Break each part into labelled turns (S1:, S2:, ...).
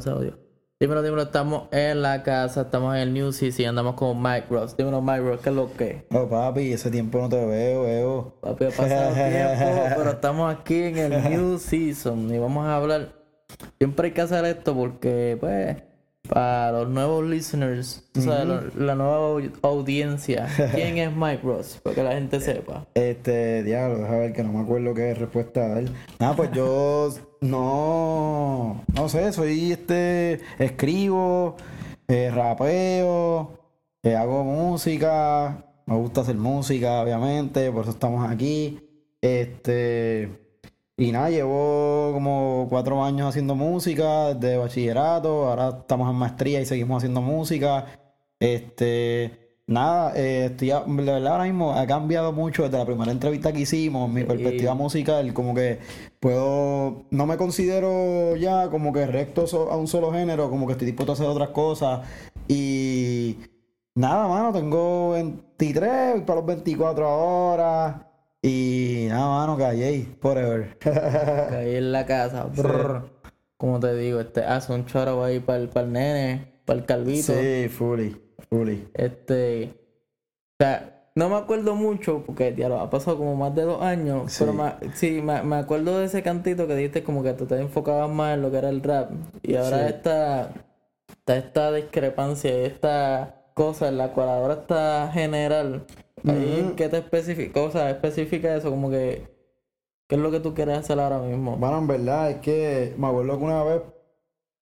S1: se audio. Dímelo, dímelo, estamos en la casa, estamos en el New Season, andamos con Mike Ross. Dímelo, Mike Ross, ¿qué es lo que?
S2: Oh, papi, ese tiempo no te veo, veo.
S1: Papi, ha pasado tiempo, pero estamos aquí en el New Season y vamos a hablar. Siempre hay que hacer esto porque, pues, para los nuevos listeners, o sea, la nueva au- audiencia, ¿quién es Mike Ross? Para que la gente sepa.
S2: Este, diablo, déjame ver que no me acuerdo qué respuesta dar. Nada, pues yo no, no sé, soy este, escribo, eh, rapeo, eh, hago música, me gusta hacer música, obviamente, por eso estamos aquí. Este, y nada, llevo como cuatro años haciendo música desde bachillerato, ahora estamos en maestría y seguimos haciendo música. Este, nada, eh, estoy, a- de verdad ahora mismo ha cambiado mucho desde la primera entrevista que hicimos, mi perspectiva musical, como que puedo, no me considero ya como que recto a un solo género, como que estoy dispuesto a hacer otras cosas. Y nada, mano, tengo 23, voy para los 24 ahora y nada, mano, callé, forever.
S1: Ahí en la casa, brr, como te digo, este hace un choro ahí para el, para el nene, para el calvito.
S2: Sí, fully, fully.
S1: Este, o sea, no me acuerdo mucho porque ya lo ha pasado como más de dos años,
S2: Sí.
S1: pero sí, me, me acuerdo de ese cantito que dijiste como que tú te enfocabas más en lo que era el rap y ahora
S2: Sí.
S1: esta, está esta discrepancia, esta cosa en la cual ahora está general. Ahí,
S2: Ujú.
S1: ¿Qué te especifica? O sea, especifica eso, como que, ¿qué es lo que tú quieres hacer ahora mismo?
S2: Bueno, en verdad es que me acuerdo que una vez,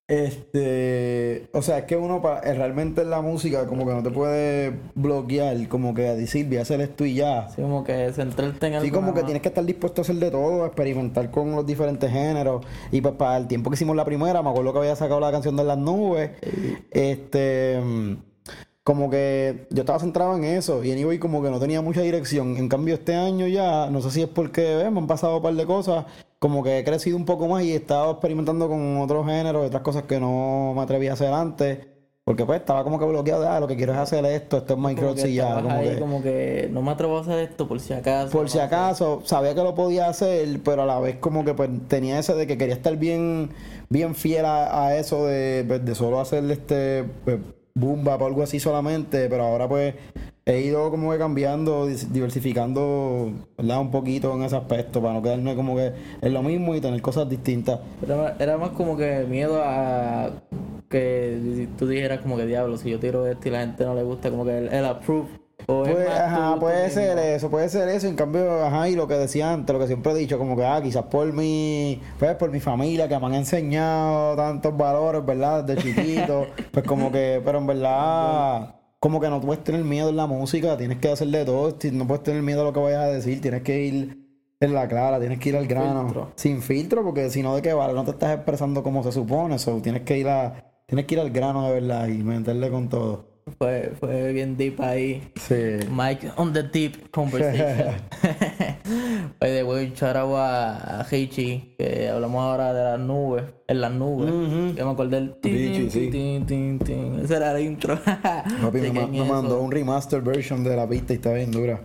S2: este, o sea, es que uno pa- eh, realmente en la música como que no te puede bloquear, como que decir, voy a hacer esto y ya.
S1: Así como que centrarte en algo.
S2: Sí, como que
S1: más.
S2: tienes que estar dispuesto a hacer de todo, a experimentar con los diferentes géneros. Y pues para el tiempo que hicimos la primera, me acuerdo que había sacado la canción de las nubes. Este, mm, como que yo estaba centrado en eso. Y anyway, como que no tenía mucha dirección. En cambio, este año ya, no sé si es porque eh, me han pasado un par de cosas. Como que he crecido un poco más y he estado experimentando con otros géneros, otras cosas que no me atreví a hacer antes. Porque pues estaba como que bloqueado de, ah, lo que quiero es hacer esto, esto es Minecraft y ya. Como
S1: ahí
S2: que,
S1: como que no me atrevo a hacer esto por si acaso.
S2: por si acaso, sabía que lo podía hacer, pero a la vez como que pues, tenía ese de que quería estar bien, bien fiel a, a eso de, pues, de solo hacer este pues, boom bap o algo así solamente, pero ahora pues he ido como que cambiando, diversificando. Un poquito en ese aspecto para no quedarme como que en lo mismo y tener cosas distintas.
S1: Era, más- era más como que miedo a que tú dijeras como que diablo, si yo tiro esto y la gente no le gusta, como que el, el approve.
S2: Pues, ajá,
S1: tú- tú
S2: puede
S1: mismo.
S2: ser eso, puede ser eso. En cambio, ajá, y lo que decía antes, lo que siempre he dicho, como que, ah, quizás por mi, pues por mi familia, que me han enseñado tantos valores, ¿verdad? Desde chiquito, pues como que, pero en verdad, como que no puedes tener miedo en la música, tienes que hacer de todo, no puedes tener miedo a lo que vayas a decir, tienes que ir en la clara, tienes que ir al grano,
S1: filtro.
S2: sin filtro, porque si no, ¿de qué vale? No te estás expresando como se supone, eso, tienes que ir a, tienes que ir al grano de verdad y meterle con todo.
S1: Fue, fue bien deep ahí.
S2: Sí.
S1: Mike on the deep conversation. Oye, de voy a a, a Heichi, que hablamos ahora de las nubes, en las nubes.
S2: Ujú.
S1: Yo me acordé del
S2: sí.
S1: tin, tin, tin. Ese era el intro.
S2: Papi, me, me mandó un remaster version de la pista y está bien dura.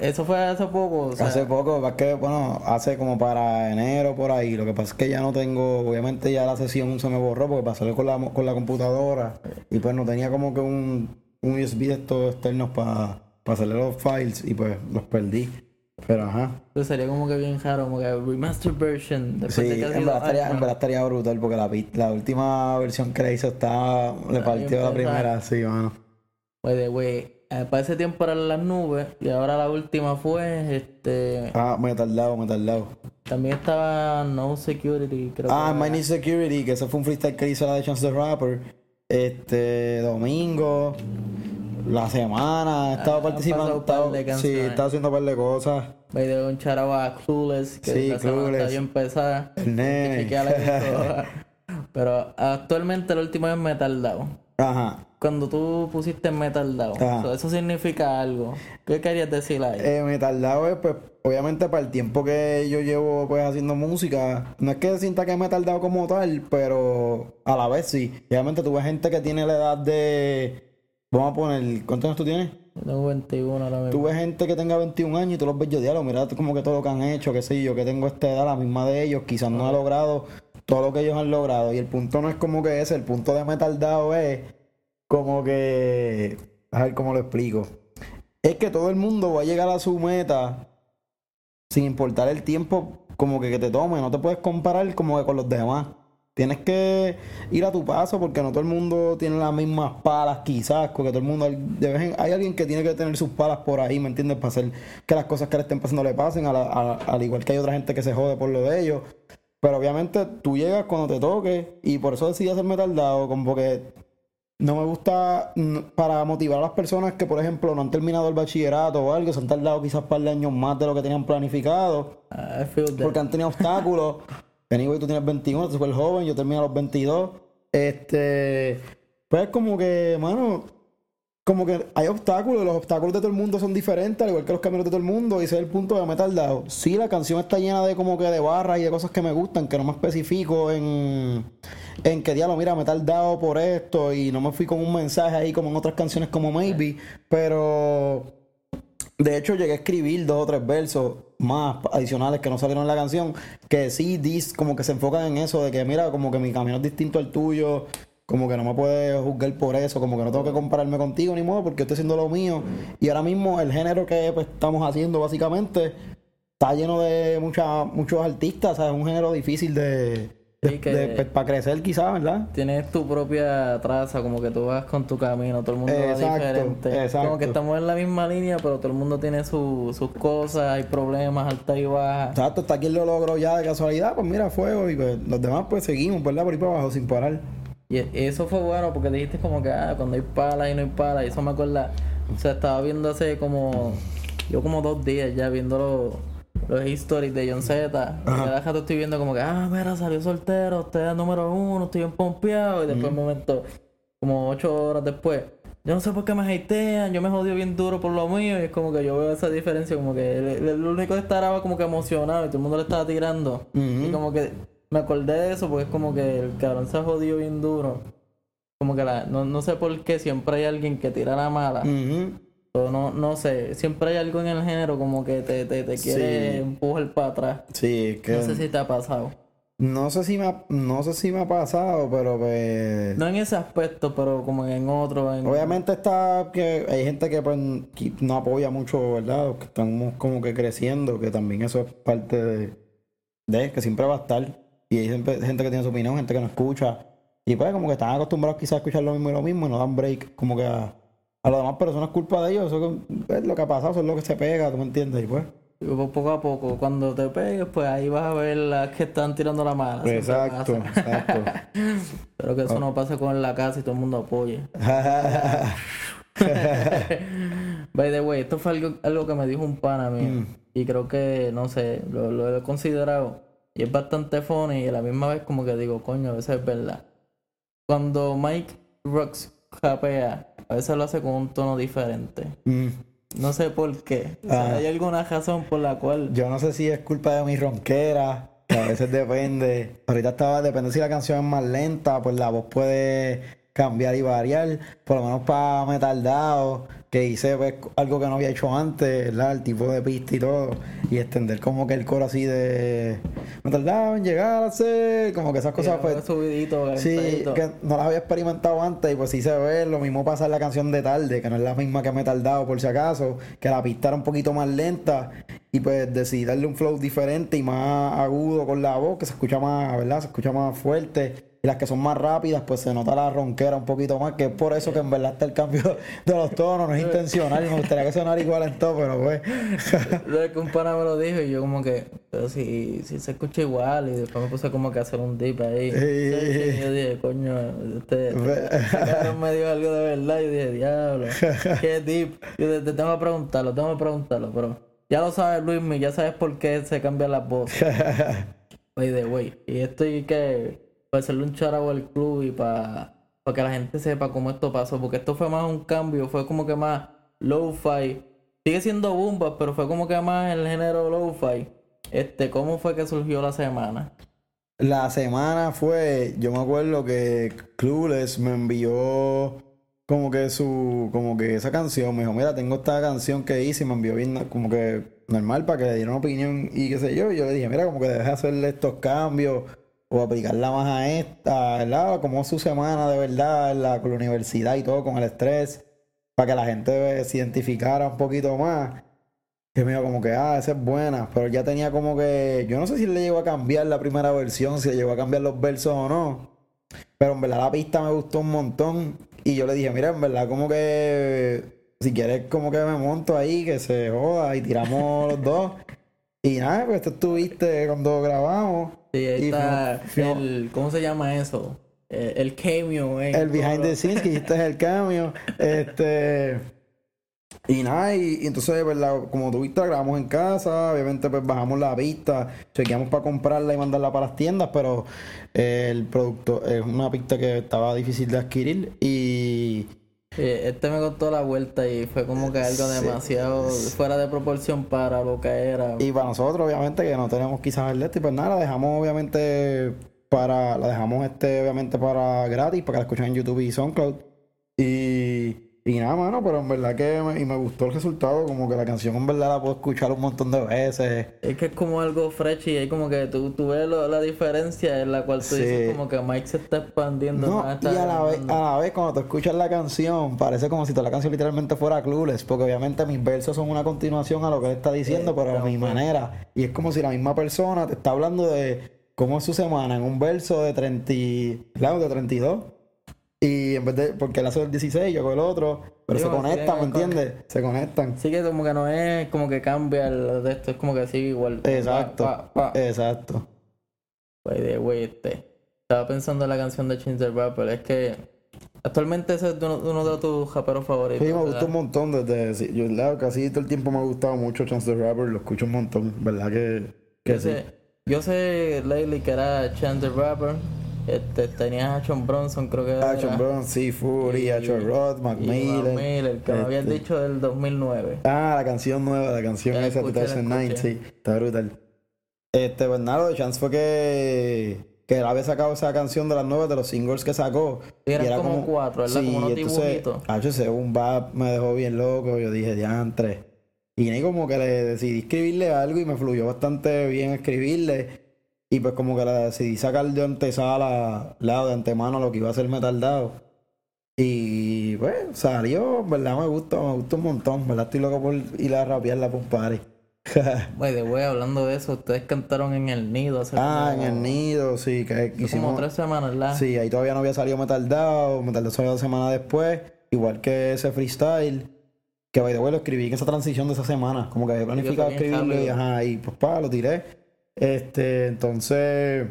S1: Eso fue hace poco. O sea,
S2: hace poco, es que, bueno, hace como para enero por ahí. Lo que pasa es que ya no tengo, obviamente ya la sesión se me borró porque pasé con la, con la computadora y pues no tenía como que un, un USB de estos externos para hacerle los files y pues los perdí. Pero ajá.
S1: Entonces sería como que bien raro, como que remaster version. Después
S2: Sí,
S1: de
S2: en verdad, estaría, en verdad estaría brutal porque la, la última versión que le hizo estaba, le partió la primera, sí, mano.
S1: The way, eh, para ese tiempo eran las nubes y ahora la última fue, este,
S2: Ah, me he tardado, me he tardado.
S1: también estaba No Security, creo
S2: Ah,
S1: que
S2: My. Need Security, que ese fue un freestyle que hizo la de Chance the Rapper. Este, domingo, la semana, he estado
S1: Ah,
S2: participando. sí, estado haciendo un par de cosas.
S1: By the un charao a Clueless, que
S2: Sí, Clueless.
S1: bien pesada.
S2: El nene.
S1: Pero actualmente la última vez me he tardado.
S2: Ajá.
S1: Cuando tú pusiste Metal Down, so, eso significa algo. ¿Qué querías decir ahí?
S2: Eh, me he tardado, eh, pues, obviamente para el tiempo que yo llevo pues haciendo música, no es que sienta que me he tardado como tal, pero a la vez sí. Obviamente tuve gente que tiene la edad de, vamos a poner, ¿cuántos años tú tienes?
S1: Tengo 21 ahora mismo.
S2: Tú ves gente que tenga 21 años y tú los ves yo diablo, mira como que todo lo que han hecho, qué sé yo, que tengo esta edad, la misma de ellos, quizás no he logrado todo lo que ellos han logrado. Y el punto no es como que ese, el punto de Metal Dao es como que. A ver cómo lo explico. Es que todo el mundo va a llegar a su meta sin importar el tiempo como que, que te tome. No te puedes comparar como que con los demás. Tienes que ir a tu paso porque no todo el mundo tiene las mismas palas quizás, porque todo el mundo, hay alguien que tiene que tener sus palas por ahí, ¿me entiendes? Para hacer que las cosas que le estén pasando le pasen, a la- a- al igual que hay otra gente que se jode por lo de ellos. Pero obviamente tú llegas cuando te toque y por eso decidí hacerme tardado, como que no me gusta mm, para motivar a las personas que, por ejemplo, no han terminado el bachillerato o algo, se han tardado quizás un par de años más de lo que tenían planificado porque han tenido obstáculos. Anyway, tú tienes 21, tú súper joven, yo termino a los 22. Este, pues como que, mano, como que hay obstáculos, los obstáculos de todo el mundo son diferentes, al igual que los caminos de todo el mundo, y ese es el punto de me he tardado. Sí, la canción está llena de como que de barras y de cosas que me gustan, que no me especifico en, en que diablo, mira, me he tardado por esto, y no me fui con un mensaje ahí como en otras canciones como Maybe, pero de hecho, llegué a escribir dos o tres versos más adicionales que no salieron en la canción, que sí, dis, como que se enfocan en eso, de que mira, como que mi camino es distinto al tuyo, como que no me puedes juzgar por eso, como que no tengo que compararme contigo ni modo, porque estoy haciendo lo mío. Y ahora mismo el género que pues, estamos haciendo básicamente está lleno de mucha, muchos artistas, sea, es un género difícil de, pues, para crecer quizás, ¿verdad?
S1: Tienes tu propia traza, como que tú vas con tu camino, todo el mundo va
S2: Exacto,
S1: diferente.
S2: exacto.
S1: Como que estamos en la misma línea, pero todo el mundo tiene su- sus cosas, hay problemas, altas y bajas.
S2: Exacto, hasta aquí lo logro ya de casualidad, pues mira, fuego, y pues los demás pues seguimos, ¿verdad? Por ahí para abajo sin parar.
S1: Y eso fue bueno porque dijiste como que ah, cuando hay palas y no hay palas, y eso me acuerda, o sea, estaba viendo hace como, yo como dos días ya viendo los, los histories de John Z. Y cada rato estoy viendo como que, ah, mira, salió soltero, usted es número uno, estoy bien pompeado. Y después un momento, como ocho horas después, yo no sé por qué me hatean, yo me jodí bien duro por lo mío. Y es como que yo veo esa diferencia, como que el, el- el único que estaba como que emocionado y todo el mundo le estaba tirando. Y como que me acordé de eso porque es como que el cabrón se jodió bien duro. Como que la, no, no sé por qué siempre hay alguien que tira la mala. O no, no sé, siempre hay algo en el género como que te, te, te quiere
S2: Sí.
S1: empujar para atrás.
S2: Sí, es que
S1: No sé si te ha pasado.
S2: no sé si me ha, no sé si me ha pasado, pero pues
S1: No en ese aspecto, pero como en otro. En...
S2: obviamente está que hay gente que pues que no apoya mucho, ¿verdad? Que estamos como que creciendo, que también eso es parte de, de que siempre va a estar y hay gente que tiene su opinión, gente que no escucha y pues como que están acostumbrados quizás a escuchar lo mismo y lo mismo y no dan break como que a, a las demás personas culpa de ellos, eso es lo que ha pasado, eso es lo que se pega, ¿tú me entiendes? Y pues
S1: Y po- Poco a poco, cuando te pegues, pues ahí vas a ver las que están tirando la mala.
S2: exacto, exacto.
S1: Pero que eso no pase con la casa y todo el mundo apoye. By the way, esto fue algo, algo que me dijo un pana mío. Y creo que, no sé, lo, lo he considerado. Y es bastante funny y a la misma vez como que digo, coño, a veces es verdad. Cuando Mike Rocks rapea, a veces lo hace con un tono diferente.
S2: Mm.
S1: No sé por qué. O sea,
S2: Ah.
S1: hay alguna razón por la cual...
S2: Yo no sé si es culpa de mi ronquera, que a veces depende. Ahorita estaba, depende si la canción es más lenta, pues la voz puede cambiar y variar. Por lo menos para me tardado, que hice pues, algo que no había hecho antes, ¿verdad? El tipo de pista y todo. Y extender como que el coro así de me tardaba en llegar a ser, como que esas cosas pues.
S1: subidito,
S2: Sí, que no las había experimentado antes y pues sí se ve. Lo mismo pasa en la canción de tarde, que no es la misma que me he tardado por si acaso, que la pista era un poquito más lenta y pues decidí darle un flow diferente y más agudo con la voz, que se escucha más, ¿verdad? Se escucha más fuerte. Y las que son más rápidas, pues se nota la ronquera un poquito más, que es por eso que en verdad está el cambio de los tonos, no es intencional. Me gustaría que sonara igual en todo, pero pues.
S1: Luego que un pana me lo dijo y yo como que, pero si, si se escucha igual y después me puse como que a hacer un dip ahí.
S2: Sí.
S1: Y yo dije, coño, este, este, me dio algo de verdad. Yo dije, diablo, qué deep. Yo te, te tengo que preguntarlo, tengo que preguntarlo, pero ya lo sabes Luismi, ya sabes por qué se cambian las voces. By the way. Y esto y que para hacerle un charao al club y para que la gente sepa cómo esto pasó. Porque esto fue más un cambio, fue como que más lo-fi. Sigue siendo boomba, pero fue como que más el género lo-fi. Este, ¿cómo fue que surgió la semana?
S2: La semana fue, yo me acuerdo que Clueless me envió como que su, como que esa canción, me dijo, mira, tengo esta canción que hice y me envió bien, como que normal para que le diera una opinión y qué sé yo. Y yo le dije, mira, como que debes hacerle estos cambios o aplicarla más a esta, ¿verdad? Como su semana de verdad la, con la universidad y todo, con el estrés, para que la gente se identificara un poquito más. Y me dijo como que, ah, esa es buena, pero ya tenía como que, yo no sé si le llegó a cambiar la primera versión, si le llegó a cambiar los versos o no, pero en verdad la pista me gustó un montón y yo le dije, mira, en verdad como que, si quieres como que me monto ahí, que se joda y tiramos los dos. Y nada, pues tú estuviste cuando grabamos.
S1: Sí, ahí
S2: Y
S1: está
S2: fuimos-
S1: el, ¿cómo se llama eso? Eh, El, cameo, eh.
S2: El behind the scenes que hiciste el cambio. Este. Y nada, y, y entonces, ¿verdad? Como tú viste, grabamos en casa, obviamente pues bajamos la pista, chequeamos para comprarla y mandarla para las tiendas, pero eh, el producto es una pista que estaba difícil de adquirir y
S1: este me costó la vuelta y fue como que algo
S2: Sí.
S1: demasiado fuera de proporción para lo que era.
S2: Y para nosotros, obviamente, que no tenemos quizás el y pues nada, la dejamos obviamente para, la dejamos este obviamente para gratis, para que la escuchen en YouTube y SoundCloud. Y, y nada, mano, pero en verdad que me, y me gustó el resultado, como que la canción en verdad la puedo escuchar un montón de veces.
S1: Es que es como algo fresh y hay como que tú, tú ves lo- la diferencia en la cual tú
S2: Sí.
S1: dices como que Mike se está expandiendo
S2: No,
S1: más.
S2: y a la, vez, a la vez cuando tú escuchas la canción, parece como si toda la canción literalmente fuera Clueless, porque obviamente mis versos son una continuación a lo que él está diciendo, pero a mi manera. Y es como si la misma persona te está hablando de cómo es su semana en un verso de 30, y- claro, de 32. Y en vez de, porque él hace el 16, yo con el otro, pero
S1: Sí,
S2: se conectan, ¿me entiendes? Se conectan.
S1: Sí que como que no es como que cambia el de esto, es como que sigue igual.
S2: Exacto,
S1: Pa, pa, pa.
S2: exacto.
S1: By the way, este. Estaba pensando en la canción de Change the Rapper, es que actualmente ese es uno, uno de tus raperos favoritos.
S2: Sí, me gusta un montón desde, yo la- casi todo el tiempo me ha gustado mucho Chance the Rapper, lo escucho un montón, ¿verdad? Que, que
S1: Yo
S2: sí.
S1: sé, yo sé lately que era Chance the Rapper, este, tenías a John Bronson, creo que era.
S2: Action Brown, C. Fury,
S1: Y-
S2: Action Rod,
S1: y
S2: Mac Miller.
S1: Miller, que me habías
S2: este.
S1: dicho del 2009.
S2: Ah, la canción nueva, la canción
S1: Ya
S2: esa,
S1: escuché, la
S2: 2009,
S1: escuché.
S2: sí, está brutal. Este, pues nada, lo de Chance fue que, que él había sacado esa canción de las nuevas, de los singles que sacó.
S1: Y eran como cuatro, ¿verdad? Como unos
S2: entonces,
S1: dibujitos.
S2: hacho, ese un bap me dejó bien loco, yo dije, diantre. Y ahí como que le decidí escribirle algo y me fluyó bastante bien escribirle. Y pues como que le decidí sacar de antesala, lado de antemano lo que iba a ser Metaldado. Y pues salió, verdad me gusta, me gusta un montón, ¿verdad? Estoy loco por ir a rapearla por un party.
S1: The way, hablando de eso, ustedes cantaron en el nido hace
S2: ah, en el nido, sí, que
S1: como
S2: hicimos.
S1: tres semanas, ¿verdad?
S2: Sí, ahí todavía no había salido Metaldado, Metaldado salió dos semanas después, igual que ese freestyle. Que by the way lo escribí en esa transición de esa semana, como que había planificado escribirlo y ajá, y pues pa, lo tiré. Este, entonces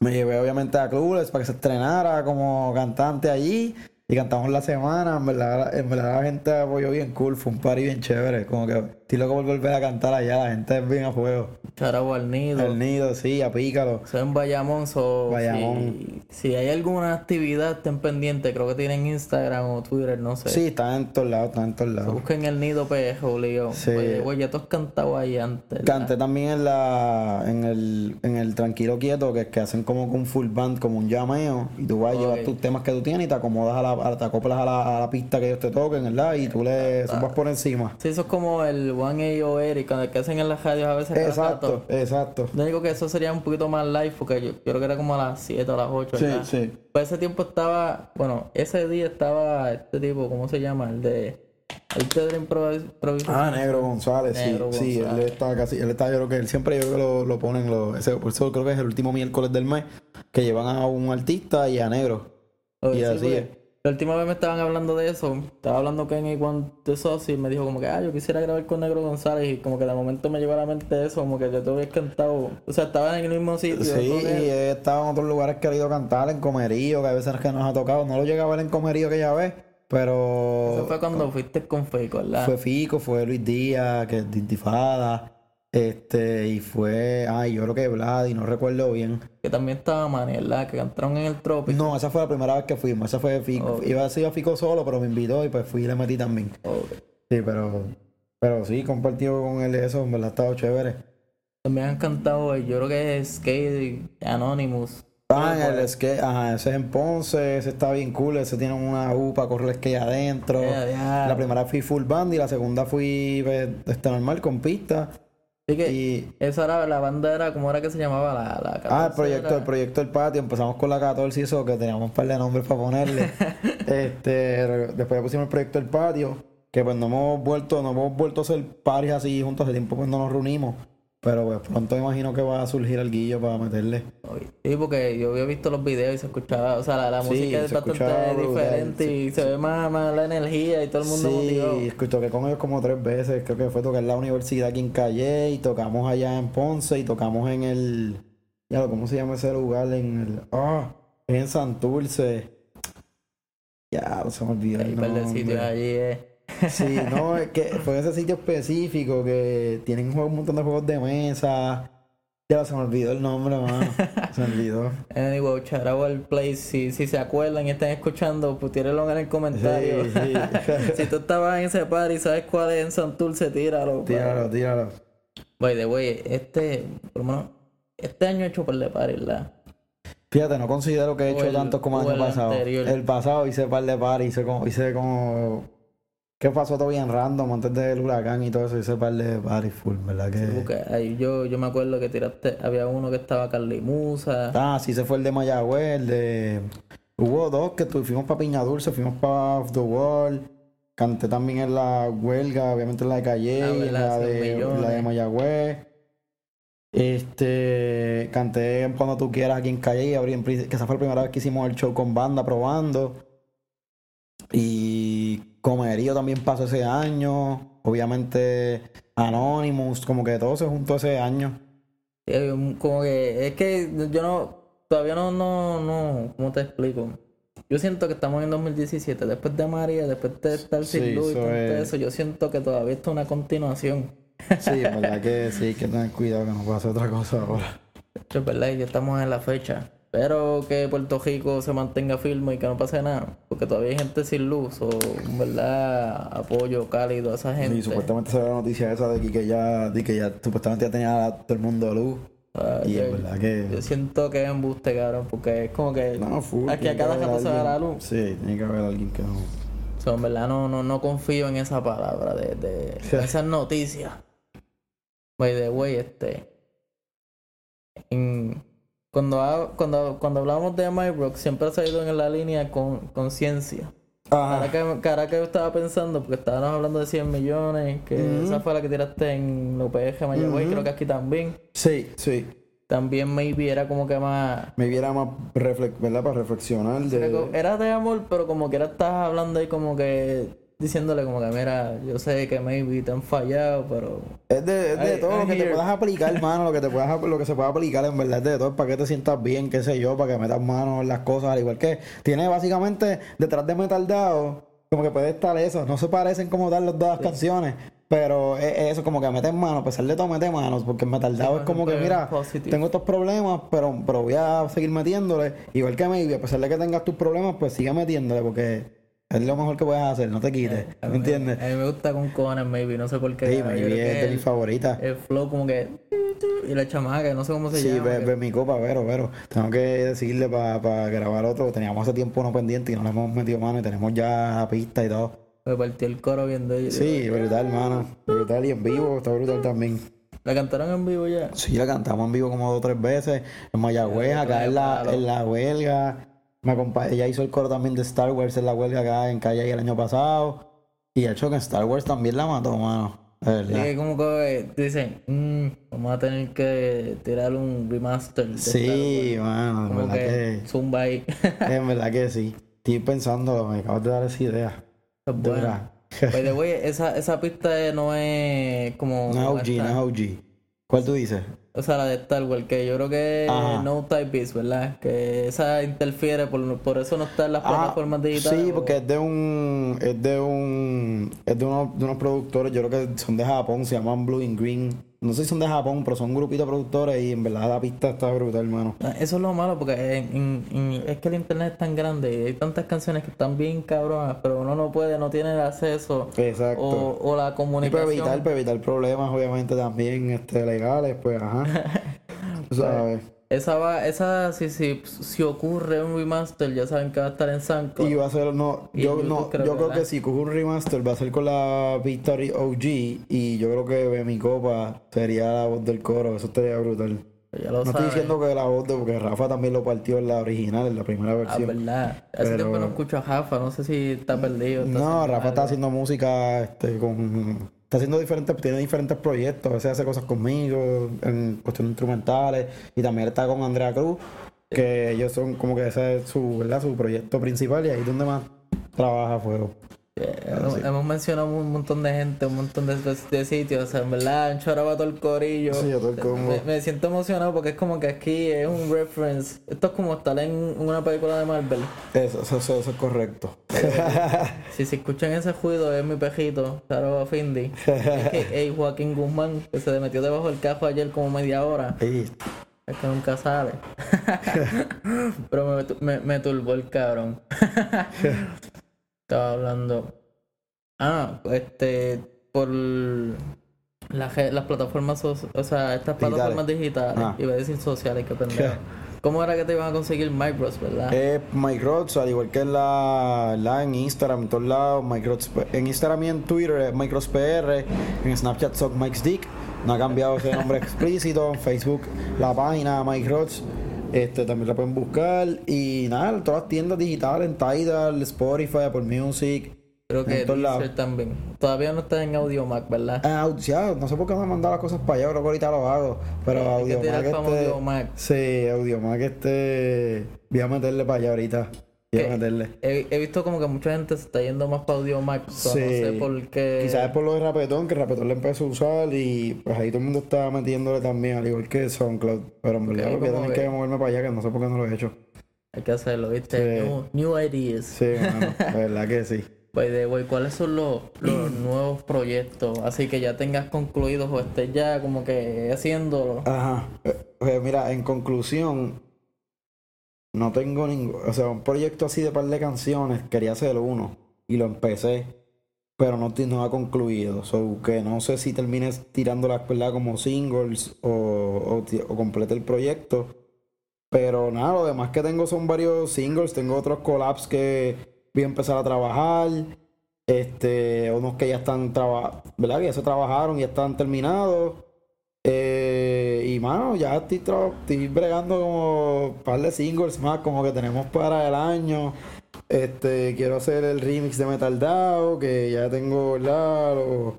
S2: me llevé obviamente a Clubes para que se estrenara como cantante allí y cantamos la semana, en verdad, en verdad la gente apoyó bien cool, fue un party bien chévere, como que estoy loco por volver a cantar allá, la gente es bien a fuego.
S1: Charabo al nido.
S2: El nido, sí, a Pícalo.
S1: Soy en Bayamón, so
S2: Bayamón.
S1: Si, si hay alguna actividad, estén pendientes. Creo que tienen Instagram o Twitter, no sé.
S2: Sí, están en todos lados, están en todos lados.
S1: Busquen el nido PJ, obligado.
S2: Sí.
S1: Oye, güey, ya tú has cantado ahí antes. ¿verdad?
S2: Canté también en la en el, en el Tranquilo Quieto, que es que hacen como un full band, como un llameo, y tú vas y llevas
S1: Ok.
S2: tus temas que tú tienes y te acomodas a la, a- te acoplas a la, a la pista que ellos te toquen, ¿verdad? Y tú le
S1: Ah.
S2: subas por encima.
S1: Sí, eso es como el One A o Eric, cuando- que hacen en las radios a veces. cada
S2: Exacto,
S1: rato.
S2: exacto.
S1: Lo único que eso sería un poquito más live, porque yo, yo creo que era como a las 7 o a las 8.
S2: Sí, sí.
S1: Pues ese tiempo estaba, bueno, ese día estaba este tipo, ¿cómo se llama? El de. El de improvisación.
S2: Ah, Negro González, sí,
S1: Negro
S2: sí, él
S1: González.
S2: está casi, él está, yo creo que él siempre yo creo que lo, lo ponen, lo, ese, por eso creo que es el último miércoles del mes, que llevan a un artista y a Negro.
S1: Oye,
S2: y
S1: sí,
S2: así
S1: porque
S2: es.
S1: La última vez me estaban hablando de eso. Estaba hablando Kenny con The Sauce y me dijo como que, ah, yo quisiera grabar con Negro González. Y como que de momento me llegó a la mente eso, como que yo te había cantado. O sea, estaba en el mismo sitio.
S2: Sí, y
S1: él.
S2: he estado en otros lugares que he ido a cantar, en Comerío, que a veces que nos ha tocado. No lo llegué a ver en Comerío aquella vez, pero
S1: Eso fue cuando fuiste con Fake, ¿verdad?
S2: fue Fico, fue Luis Díaz, que es de Intifada, este, y fue, ay, yo creo que Vlad, y no recuerdo bien.
S1: Que también estaba Manny, ¿verdad? Que cantaron en el Tropic.
S2: No, esa fue la primera vez que fuimos, esa fue Fico.
S1: Ok.
S2: Iba a ser Fico solo, pero me invitó y pues fui y le metí también. Sí, pero, pero sí, compartido con él eso, en verdad ha estado chévere.
S1: También han cantado, eh, yo creo que es Skate Anonymous.
S2: Ah, en el skate, ajá, ese es en Ponce, ese está bien cool, ese tiene una U para correr skate adentro. La primera fui full band y la segunda fui pues, este normal con pista.
S1: Así que
S2: Y-
S1: esa era la banda, era como era que se llamaba la, la
S2: Ah, el
S1: 14
S2: proyecto,
S1: era-
S2: el proyecto del patio, empezamos con la 14 y eso, que teníamos un par de nombres para ponerle. este, después pusimos el proyecto del patio, que pues no hemos vuelto, no hemos vuelto a hacer paris así juntos hace tiempo pues no nos reunimos. Pero pues pronto imagino que va a surgir el guillo para meterle.
S1: Sí, porque yo había visto los videos y se escuchaba, o sea, la, la
S2: Sí,
S1: música es bastante diferente
S2: sí,
S1: y se ve más, más la energía y todo el mundo motivado.
S2: Sí, toqué con ellos como tres veces, creo que fue tocar en la universidad aquí en Calle y tocamos allá en Ponce y tocamos en el, ya lo, ¿cómo se llama ese lugar? En el, ah, en Santurce. Ya, se me olvidó
S1: Hay
S2: el
S1: un par de sitios allí. eh.
S2: Sí, no, es que fue ese sitio específico que tienen un montón de juegos de mesa. Ya se me olvidó el nombre, mano. Se me olvidó.
S1: Anyway, out al place. Si, si se acuerdan y están escuchando, pues tírenlo en el comentario.
S2: Sí, sí.
S1: si tú estabas en ese par y sabes cuál es en Santurce, tíralo.
S2: Tíralo, tíralo.
S1: By the way, este, por lo menos, este año he hecho par de paris, ¿verdad?
S2: Fíjate, no considero que he hecho
S1: el-
S2: tantos como el año
S1: el
S2: pasado.
S1: anterior.
S2: El pasado hice par de par, hice como, hice como. ¿Qué pasó todo bien random antes del huracán y todo eso? Hice par de par full, ¿verdad? Que...
S1: Porque ahí yo, yo me acuerdo que tiraste, había uno que estaba Carly Musa.
S2: Ah, sí, ese fue el de Mayagüez, el de... Hubo dos que tu- fuimos para Piña Dulce, fuimos para Off the Wall. Canté también en la huelga, obviamente en la de Calle,
S1: Ah,
S2: en la de, la de. Mayagüez. Este, canté en Cuando Tú Quieras aquí en Calle, que esa fue la primera vez que hicimos el show con banda probando. Y Comerío también pasó ese año. Obviamente Anonymous, como que todo se juntó ese año.
S1: Eh, Como que, es que yo no, todavía no, no, no, ¿cómo te explico? Yo siento que estamos en 2017, después de María, después de estar sin
S2: Sí,
S1: luz y todo
S2: es.
S1: eso, yo siento que todavía esto es una continuación.
S2: Sí, en verdad que sí, que tener cuidado que no pase otra cosa ahora.
S1: Es verdad, y ya estamos en la fecha. Espero que Puerto Rico se mantenga firme y que no pase nada, porque todavía hay gente sin luz, o en verdad apoyo cálido a esa gente.
S2: Y supuestamente se ve la noticia esa de que, ya, de que ya supuestamente ya tenía todo el mundo luz.
S1: Ah,
S2: Y
S1: yo,
S2: en verdad que.
S1: yo siento que es embuste, cabrón, porque es como que
S2: No, full.
S1: aquí a cada rato se va la luz.
S2: Sí, tiene que haber alguien que no.
S1: So, en verdad no, no, no confío en esa palabra de, de esas noticias. By the way, este. en- cuando, ha- cuando, cuando hablamos de MyRock, siempre ha ido en la línea con conciencia. Ahora que, que ahora estaba pensando, porque estábamos hablando de 100 millones, que esa fue la que tiraste en UPG Mayagüez,
S2: Ujú.
S1: creo que aquí también.
S2: Sí, sí.
S1: También maybe era como que más.
S2: Me viera más reflex, ¿verdad? Para reflexionar de.
S1: Era de amor, pero como que era estás hablando ahí como que diciéndole como que mira, yo sé que maybe te han fallado, pero
S2: Es de, es de
S1: I-
S2: todo lo que te puedas aplicar, hermano, lo que te puedas lo que se pueda aplicar en verdad es de todo, para que te sientas bien, qué sé yo, para que metas manos en las cosas, al igual que tiene básicamente detrás de Metal Dao, como que puede estar eso, no se parecen como tal las dos canciones, pero es, es eso, como que metes manos, a pesar de todo mete manos, porque Dao es como que mira, tengo estos problemas, pero, pero voy a seguir metiéndole, igual que Maybe, a pesar de que tengas tus problemas, pues sigue metiéndole, porque es lo mejor que puedes hacer, no te quites,
S1: a
S2: ¿me entiendes?
S1: A mí me gusta con cojones maybe, no sé por qué.
S2: Sí, Maybe es de mis
S1: el,
S2: favoritas.
S1: el flow como que y la chamaca, no sé cómo se
S2: Sí,
S1: llama.
S2: ve,
S1: que-
S2: ve mi copa, pero, pero. Tengo que decirle para grabar otro. Teníamos hace tiempo uno pendiente y no le hemos metido mano y tenemos ya la pista y todo.
S1: Me partió el coro viendo ellos.
S2: Sí, brutal, hermano. Brutal y en vivo, está brutal también.
S1: La cantaron en vivo ya.
S2: Sí, la cantamos en vivo como dos o tres veces. En Mayagüez,
S1: Ya,
S2: acá en la, en la huelga. Me ella hizo el coro también de Star Wars en la huelga acá en Calle el año pasado. Y de hecho que en Star Wars también la mató, mano.
S1: Que como que dicen, "Mm, vamos a tener que tirar un remaster. De
S2: Sí,
S1: Star Wars".
S2: mano, en
S1: como
S2: verdad
S1: que, zumba ahí.
S2: En verdad que sí. Estoy pensando, me acabas de dar esa idea.
S1: Es buena. way, esa, esa pista no es como.
S2: No es OG, no es OG. ¿Cuál tú dices?
S1: O sea, la de Star Wars, que yo creo que
S2: Ajá.
S1: no type beats, ¿verdad? Que esa interfiere, por, por eso no está en las plataformas digitales.
S2: Ah, Sí,
S1: o-
S2: porque es de un. Es de un. Es de, uno- de unos productores, yo creo que son de Japón, se llaman Blue and Green. No sé si son de Japón, pero son un grupito de productores y en verdad la pista está brutal, hermano.
S1: Ah, Eso es lo malo, porque en- en- en- es que el internet es tan grande y hay tantas canciones que están bien cabronas, pero uno no puede, no tiene el acceso
S2: Exacto.
S1: o, o la
S2: y para
S1: comunicación.
S2: evitar, para evitar problemas, obviamente, también este, legales, pues, ajá. Tú sabes.
S1: Esa va, esa si, si, si ocurre un remaster, ya saben que va a estar en Sanco.
S2: Y va a ser, no,
S1: Y
S2: yo, no,
S1: creo
S2: yo
S1: que,
S2: creo que si coge un remaster va a ser con la Victory OG y yo creo que mi copa sería la voz del coro, eso estaría brutal.
S1: ya lo
S2: No estoy diciendo que la voz de, porque Rafa también lo partió en la original, en la primera
S1: Ah,
S2: versión.
S1: verdad. Hace
S2: Pero-
S1: tiempo no escucho a Rafa, no sé si está perdido. está
S2: No, Rafa está haciendo música este, con. Está haciendo diferentes, tiene diferentes proyectos. A veces hace cosas conmigo, en cuestiones instrumentales. Y también está con Andrea Cruz, que ellos son como que ese es su, ¿verdad? su proyecto principal y ahí es donde más trabaja fuego.
S1: Eh, hemos, hemos mencionado un montón de gente, un montón de, de sitios. O sea, en verdad, han chorado todo el corillo.
S2: Sí, todo el combo.
S1: me, me siento emocionado porque es como que aquí es un reference. Esto es como estar en una película de Marvel.
S2: Eso, eso, eso, eso es correcto.
S1: Si se escuchan ese ruido, es mi pejito, Saro Findy. Es que hey, Joaquín Guzmán, que se metió debajo del cajo ayer como media hora. Es que nunca sale. Pero me, me, me turbó el cabrón. Estaba hablando. Ah, este. Por las las plataformas, so- o sea, estas
S2: Digitales.
S1: plataformas digitales.
S2: Ah.
S1: Iba a decir sociales, qué pendejo. ¿Cómo era que te iban a conseguir Micros, verdad?
S2: es Mike Rods, al igual que en la, la en Instagram, en todos lados, Rods, en Instagram y en Twitter es Mike Rods PR, en Snapchat son Mike's Dick, no ha cambiado ese nombre explícito, en Facebook la página Rods, este también la pueden buscar y nada, todas las tiendas digitales, en Tidal, Spotify, Apple Music,
S1: Creo que. Deezer también. Todavía no está en Audio Mac, ¿verdad?
S2: Ah, ya, no sé por qué me han mandado las cosas para allá, creo que ahorita lo hago. Pero Audiomac este.
S1: Audiomac.
S2: Sí, Audiomac este. Voy a meterle para allá ahorita. Meterle.
S1: He, he visto como que mucha gente se está yendo más para Audio Mac.
S2: Sí.
S1: No sé por qué.
S2: Quizás es por lo de Rapetón, que Rapetón le empezó a usar y pues ahí todo el mundo está metiéndole también, al igual que SoundCloud. Pero en verdad a
S1: como
S2: tener
S1: que-
S2: que moverme para allá, que no sé por qué no lo he hecho.
S1: Hay que hacerlo, ¿viste?
S2: Sí.
S1: New, new ideas.
S2: Sí, mano, la verdad que sí.
S1: By the way, ¿cuáles son los, los nuevos proyectos? Así que ya tengas concluidos o estés ya como que haciéndolo.
S2: Ajá. Eh, Pues mira, en conclusión, no tengo ningún. O sea, un proyecto así de par de canciones, quería hacer uno y lo empecé, pero no, no ha concluido. So que no sé si termine tirando las ¿verdad? como singles o, o, complete el proyecto. Pero nada, lo demás que tengo son varios singles, tengo otros collabs que voy a empezar a trabajar. Este, unos que ya están traba- ¿verdad? Ya se trabajaron, ya están terminados. Y mano, ya estoy, estoy bregando como un par de singles más, como que tenemos para el año. Este, quiero hacer el remix de Metal DAO, que ya tengo, ¿verdad? Los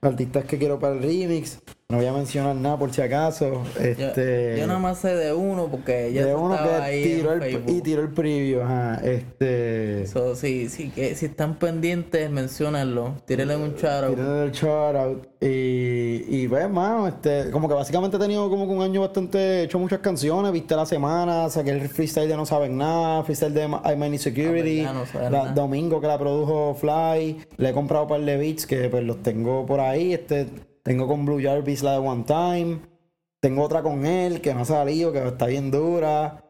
S2: artistas que quiero para el remix. No voy a mencionar nada por si acaso. Este,
S1: yo nada más sé de uno porque ya
S2: de uno
S1: estaba
S2: que
S1: ahí
S2: tiró el,
S1: Facebook.
S2: y tiró el preview, ajá. Este.
S1: So, sí, sí, que si están pendientes, menciónenlo. Tírenle un charo.
S2: Tienen el shout out. Y, y pues, mano, este, como que básicamente he tenido como que un año bastante, he hecho muchas canciones, viste la semana, saqué el freestyle de No Saben Nada, freestyle de I Need Security,
S1: Ah, No
S2: la-. Domingo que la produjo Fly, le he comprado un par de beats que pues los tengo por ahí, este, tengo con Blue Jarvis la de One Time, tengo otra con él que no ha salido, que está bien dura.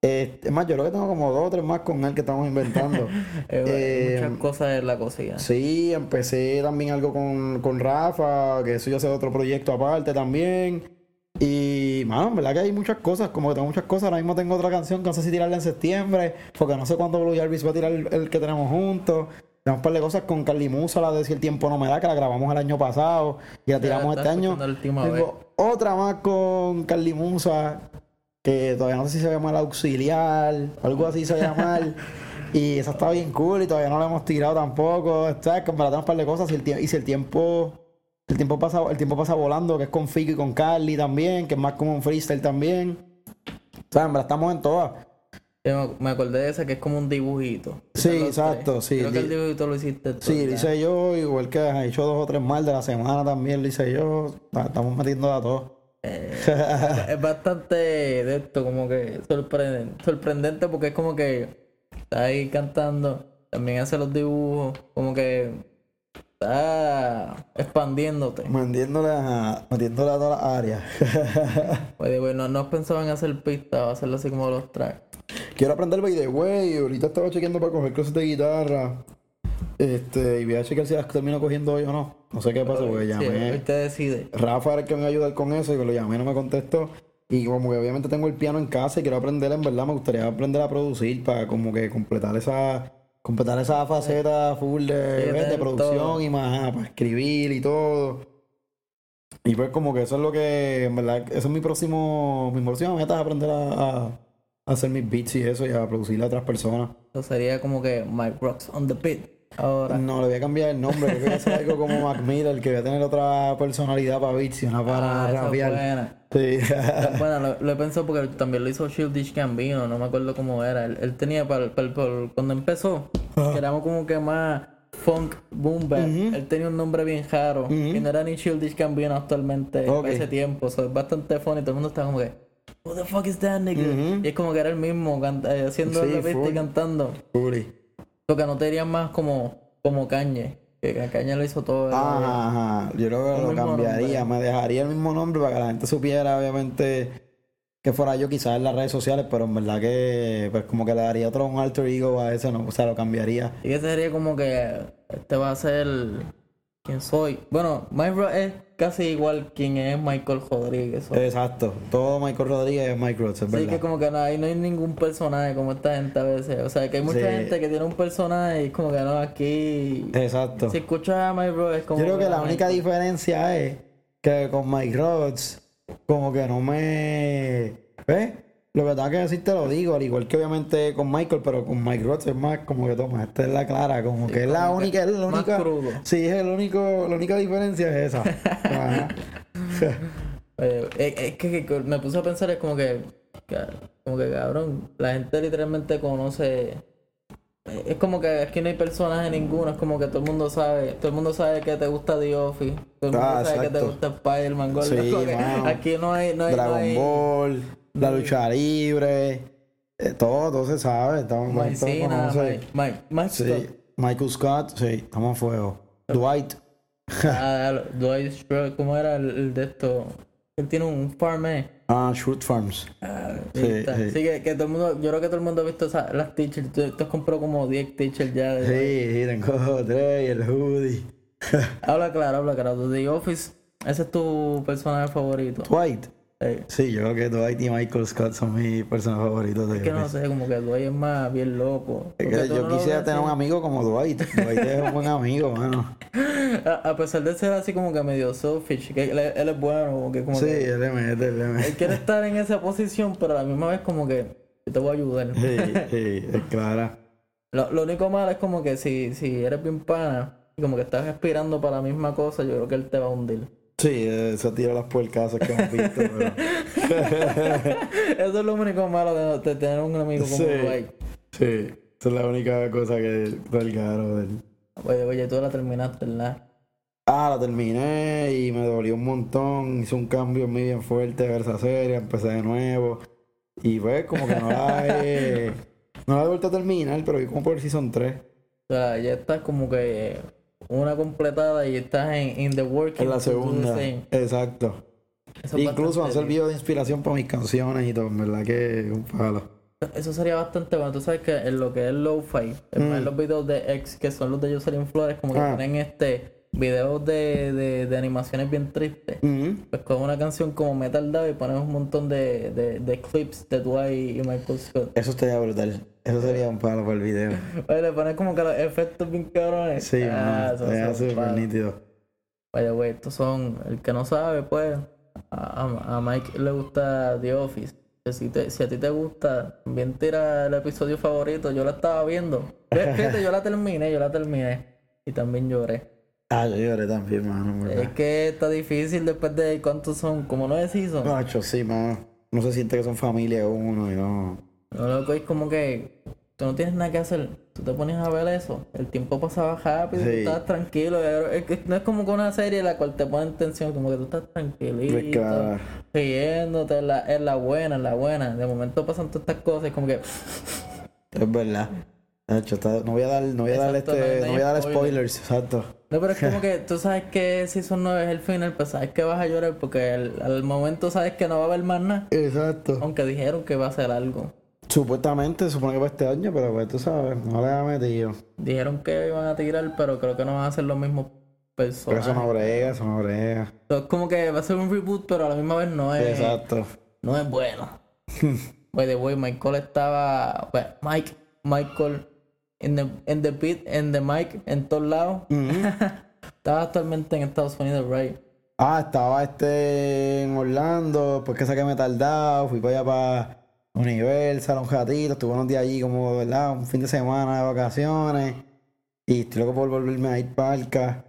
S2: Este, es más, yo creo que tengo como dos o tres más con él que estamos inventando.
S1: Eh,
S2: Eh,
S1: muchas cosas en la cocina.
S2: Sí, empecé también algo con, con Rafa, que eso ya hace otro proyecto aparte también. Y, mano, en verdad que hay muchas cosas, como que tengo muchas cosas. Ahora mismo tengo otra canción que no sé si tirarla en septiembre, porque no sé cuándo Blue Jarvis va a tirar el, el que tenemos juntos. Tenemos un par de cosas con Carly Musa, la de Si el tiempo no me da, que la grabamos el año pasado y la tiramos
S1: la
S2: este año.
S1: la
S2: Tengo otra más con Carly Musa, que todavía no sé si se llama el auxiliar, algo así se llama. y esa está bien cool y todavía no la hemos tirado tampoco. Está con un par de cosas y, si el tiempo. El tiempo pasa, el tiempo pasa volando, que es con Fico y con Carly también, que es más como un freestyle también. O sea, en verdad estamos en todas.
S1: Yo me- acordé de esa que es como un dibujito.
S2: Sí, exacto,
S1: tres.
S2: sí,
S1: Creo que el
S2: di-
S1: dibujito lo hiciste tú.
S2: Sí, lo hice yo, igual que he hecho dos o tres más de la semana también, lo hice yo. Estamos metiendo a todos.
S1: Eh, es bastante de esto, como que sorprendente, sorprendente porque es como que está ahí cantando, también hace los dibujos, como que está expandiéndote.
S2: Metiéndole a, metiéndole a todas las áreas.
S1: Oye, bueno, no pensaban hacer pista o hacerlo así como los tracks.
S2: Quiero aprender by the way. Ahorita estaba chequeando para coger clases de guitarra. Este, y voy a chequear si las termino cogiendo hoy o no. No sé qué pasó, porque
S1: Sí,
S2: llamé.
S1: hoy te decide.
S2: Rafa era el que me iba a ayudar con eso y que lo llamé no me contestó. Y como que obviamente tengo el piano en casa y quiero aprender, en verdad me gustaría aprender a producir para como que completar esa completar esa faceta full de,
S1: Sí,
S2: de producción
S1: todo.
S2: y más ajá, para escribir y todo. Y pues como que eso es lo que, en verdad, eso es mi próximo, mi próxima meta es aprender a- a hacer mis beats y eso y a producirle a otras personas.
S1: Eso sería como que Mike Rocks on the beat. Ahora.
S2: No, le voy a cambiar el nombre, que voy a hacer algo como Mac Miller, que voy a tener otra personalidad para beats y una para
S1: Ah, esa es
S2: rapear.
S1: buena.
S2: Sí.
S1: Bueno, lo, lo he pensado porque también lo hizo Childish Gambino, no me acuerdo cómo era. Él, él tenía para, cuando empezó, que éramos como que más funk boom bap. Él tenía un nombre bien raro y no era ni Childish Gambino actualmente para ese tiempo. O sea, es bastante funny, todo el mundo estaba como que, Who the fuck is that nigga? Y es como que era el mismo can- eh, haciendo
S2: Sí,
S1: la pista y cantando.
S2: Fully.
S1: Porque no te dirían más como, como Kanye, que lo hizo todo.
S2: Ajá, ajá. Yo creo que lo cambiaría.
S1: nombre.
S2: Me dejaría el mismo nombre para que la gente supiera, obviamente, que fuera yo quizás en las redes sociales, pero en verdad que, pues como que le daría otro un alter ego a eso, ¿no? O sea, lo cambiaría.
S1: Y que sería como que este va a ser quién soy. Bueno, Mike Ross es casi igual quien es Michael Rodríguez. ¿o?
S2: Exacto. Todo Michael Rodríguez es Mike Rods, es
S1: Así
S2: verdad.
S1: que como que no hay, no hay ningún personaje como esta gente a veces. O sea, que hay mucha
S2: Sí.
S1: gente que tiene un personaje y como que no, aquí...
S2: Exacto.
S1: Si escuchas a Mike Ross es como...
S2: Yo creo que la
S1: Mike-
S2: única diferencia es que con Mike Rods, como que no me. ¿Ves? Lo que tengo que decir te lo digo, al igual que obviamente con Michael, pero con Mike Rods es más como que toma, esta es la clara, como que es la única, es la única.
S1: crudo.
S2: Sí, es el único, la única diferencia es esa.
S1: Es, que, que me puse a pensar, es como que- como que cabrón, la gente literalmente conoce. Eh, Es como que aquí no hay personaje ninguno, es como que todo el mundo sabe, todo el mundo sabe que te gusta The Office, todo el mundo
S2: Ah,
S1: sabe que te gusta Spider-Man,
S2: Sí,
S1: aquí no hay, no hay, no
S2: Dragon
S1: hay
S2: Ball, la lucha libre, eh, todo, todo se sabe. Estamos,
S1: Mike
S2: todo.
S1: Mike, Mike, Mike
S2: Sí,
S1: Scott.
S2: Michael Scott, sí, estamos a fuego. Dwight,
S1: Ah, Dwight ¿cómo era el, el de esto? Él tiene un farm, eh.
S2: Ah, Shoot Farms.
S1: Ah,
S2: Sí, sí.
S1: Así que, que todo el mundo, yo creo que todo el mundo ha visto esa- las teachers. Tú, tú has comprado como 10 teachers ya. De,
S2: Sí, sí, tengo tres y el hoodie.
S1: Habla claro, habla claro. The Office, ese es tu personaje favorito.
S2: Dwight.
S1: Eh,
S2: Sí, yo creo que Dwight y Michael Scott son mis personajes favoritos de
S1: es que no sé, como que Dwight es más bien loco.
S2: Es que yo
S1: no
S2: quisiera tener un amigo como Dwight. Dwight es un buen amigo, mano.
S1: A, a pesar de ser así como que medio selfish, que él, es- él es bueno, como que como
S2: Sí,
S1: que
S2: él le mete, él le
S1: él
S2: mete.
S1: quiere estar en esa posición, pero a la misma vez como que yo te voy a ayudar.
S2: Sí, sí, es clara.
S1: Lo, lo único malo es como que si, si eres bien pana y como que estás aspirando para la misma cosa, yo creo que él te va a hundir.
S2: Sí, eso tira las puercasas que hemos visto, pero...
S1: Eso es lo único malo de, de tener un amigo como
S2: Sí. Sí, esa es la única cosa que delgado de él.
S1: Oye, oye, tú la terminaste, ¿verdad?
S2: Ah, la terminé y me dolió un montón. Hice un cambio en mí bien fuerte ver esa serie, empecé de nuevo. Y pues, como que no la he. No la he vuelto a terminar, pero vi como por el season 3.
S1: O sea, ya estás como que una completada y estás en in the working.
S2: En la segunda. Exacto.
S1: Eso es
S2: Incluso han servido de inspiración para mis canciones y todo, en verdad que un palo.
S1: Eso sería bastante bueno. Tú sabes que en lo que es lo-fi,
S2: Mm.
S1: los videos de X, que son los de Jocelyn Flores, como que
S2: Ah.
S1: ponen este videos de, de, de animaciones bien tristes. Pues con una canción como Metal Dave y ponemos un montón de, de, de clips de Dwight y Michael Scott.
S2: Eso estaría brutal. Eso sería un palo para el video.
S1: Oye, le pones como que los efectos bien cabrones.
S2: Sí,
S1: ah,
S2: Sería súper nítido.
S1: Oye, güey, estos son, el que no sabe, pues, a, Mike le gusta The Office. Si, te- si a ti te gusta, también tira el episodio favorito. Yo la estaba viendo. Fíjate, yo la terminé, yo la terminé. Y también lloré.
S2: Ah, yo lloré también, mano, en
S1: Es
S2: verdad.
S1: que está difícil después de cuántos son, como nueve seasons.
S2: Macho, sí, mano. No se siente que son familia uno y no.
S1: Lo loco es como que tú no tienes nada que hacer. Tú te pones a ver eso. El tiempo pasaba rápido, tú
S2: Sí.
S1: estabas tranquilo. Es que no es como que una serie en la cual te ponen tensión, como que tú estás tranquilito,
S2: Es
S1: riéndote, es la, es la buena, es la buena. De momento pasan todas estas cosas y como que
S2: Es verdad. Está- no voy a dar, no voy a dar este,
S1: no- no
S2: no voy a dar
S1: spoilers.
S2: spoilers, exacto.
S1: No, pero es como que tú sabes que si son nueve es el final, pues sabes que vas a llorar porque al, al momento sabes que no va a haber más nada.
S2: Exacto.
S1: Aunque dijeron que va a ser algo.
S2: Supuestamente, supone que para este año, pero pues tú sabes, no le ha metido.
S1: Dijeron que iban a tirar, pero creo que no van a ser los mismos
S2: Pero eso
S1: personajes.
S2: no brega, eso no brega.
S1: Es como que va a ser un reboot, pero a la misma vez no es.
S2: Exacto.
S1: no es bueno. By the way, Michael estaba. Bueno, Mike, Michael, en the, en the beat, en the mic, en todos lados. estaba actualmente en Estados Unidos, right?
S2: Ah, estaba este en Orlando, pues que saqué me tardado, fui para allá para Universal un ratito, estuve unos días allí como, ¿verdad? Un fin de semana de vacaciones. Y estoy loco por volverme a ir para Arca,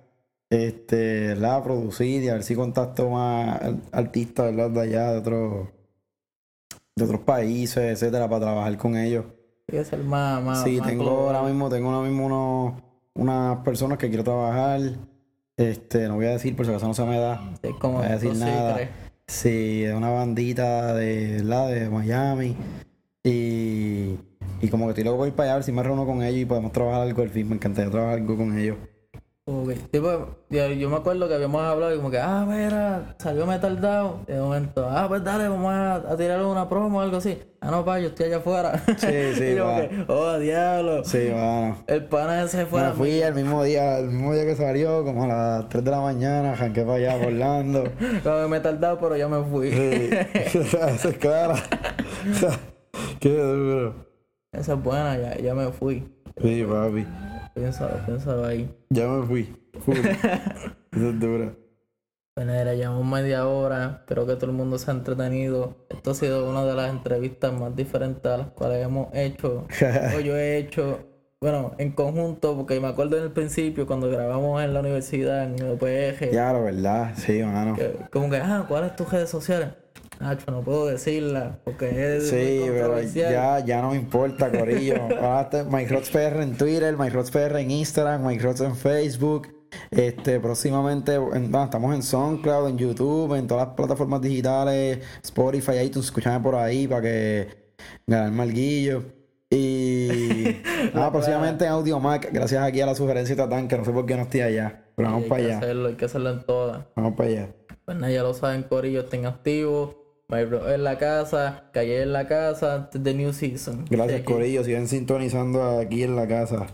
S2: este, ¿verdad? A producir y a ver si contacto más artistas, ¿verdad? De allá, de otros, de otros países, etcétera, para trabajar con ellos.
S1: Sí, ser más, más,
S2: Sí,
S1: más
S2: tengo ahora mismo, tengo ahora mismo unos, unas personas que quiero trabajar. Este, no voy a decir por si acaso no se me da.
S1: Sí, como
S2: No voy a decir nada. Sí, es una bandita de, ¿verdad? de Miami. Y, y como que estoy loco por ir para allá a ver si me reúno con ellos y podemos trabajar algo al fin. Me encantaría trabajar algo con ellos.
S1: Pues, yo, yo me acuerdo que habíamos hablado y como que, ah, mira, salió Metal Down. De momento, ah, pues dale, vamos a, a tirarle una promo o algo así. Ah, no, pa, yo estoy allá afuera.
S2: Sí, sí, va.
S1: que, oh, diablo.
S2: Sí, bueno.
S1: El pana ese fue
S2: Me fui el mismo día, el mismo día que salió, como a las 3 de la mañana, janqué para allá por Orlando.
S1: Como Metal Down, pero ya me fui.
S2: Sí, esa es clara. Qué duro.
S1: Esa es buena, ya, ya me fui.
S2: Sí, papi.
S1: Piénsalo, piénsalo ahí.
S2: Ya me fui. Eso es duro.
S1: Bueno, era llevamos media hora. Espero que todo el mundo se ha entretenido. Esto ha sido una de las entrevistas más diferentes a las cuales hemos hecho. o yo he hecho. Bueno, en conjunto, porque me acuerdo en el principio cuando grabamos en la universidad, en el UPG,
S2: Ya, la verdad, sí, mano.
S1: que- como que, ah, ¿cuáles tus redes sociales? Nacho, no puedo decirla porque es
S2: Sí, pero ya, ya no me importa, Corillo. Ahora está Mike Rods PR en Twitter, Mike Rods PR en Instagram, Mike Rods en Facebook. Este, próximamente, en- bueno, estamos en SoundCloud, en YouTube, en todas las plataformas digitales, Spotify, iTunes, escúchame por ahí para que ganar malguillo. Y nada, próximamente en Audio Mac, gracias aquí a la sugerencia de Tatán, que no sé por qué no estoy allá, pero vamos
S1: hay
S2: para
S1: que
S2: allá,
S1: hacerlo, hay que hacerlo en todas.
S2: vamos para allá.
S1: Pues nada, ya lo saben, Corillo, estén activos. My Bro en la casa, Calle en la casa, The New Season.
S2: Gracias. Corillo, siguen sintonizando aquí en la casa.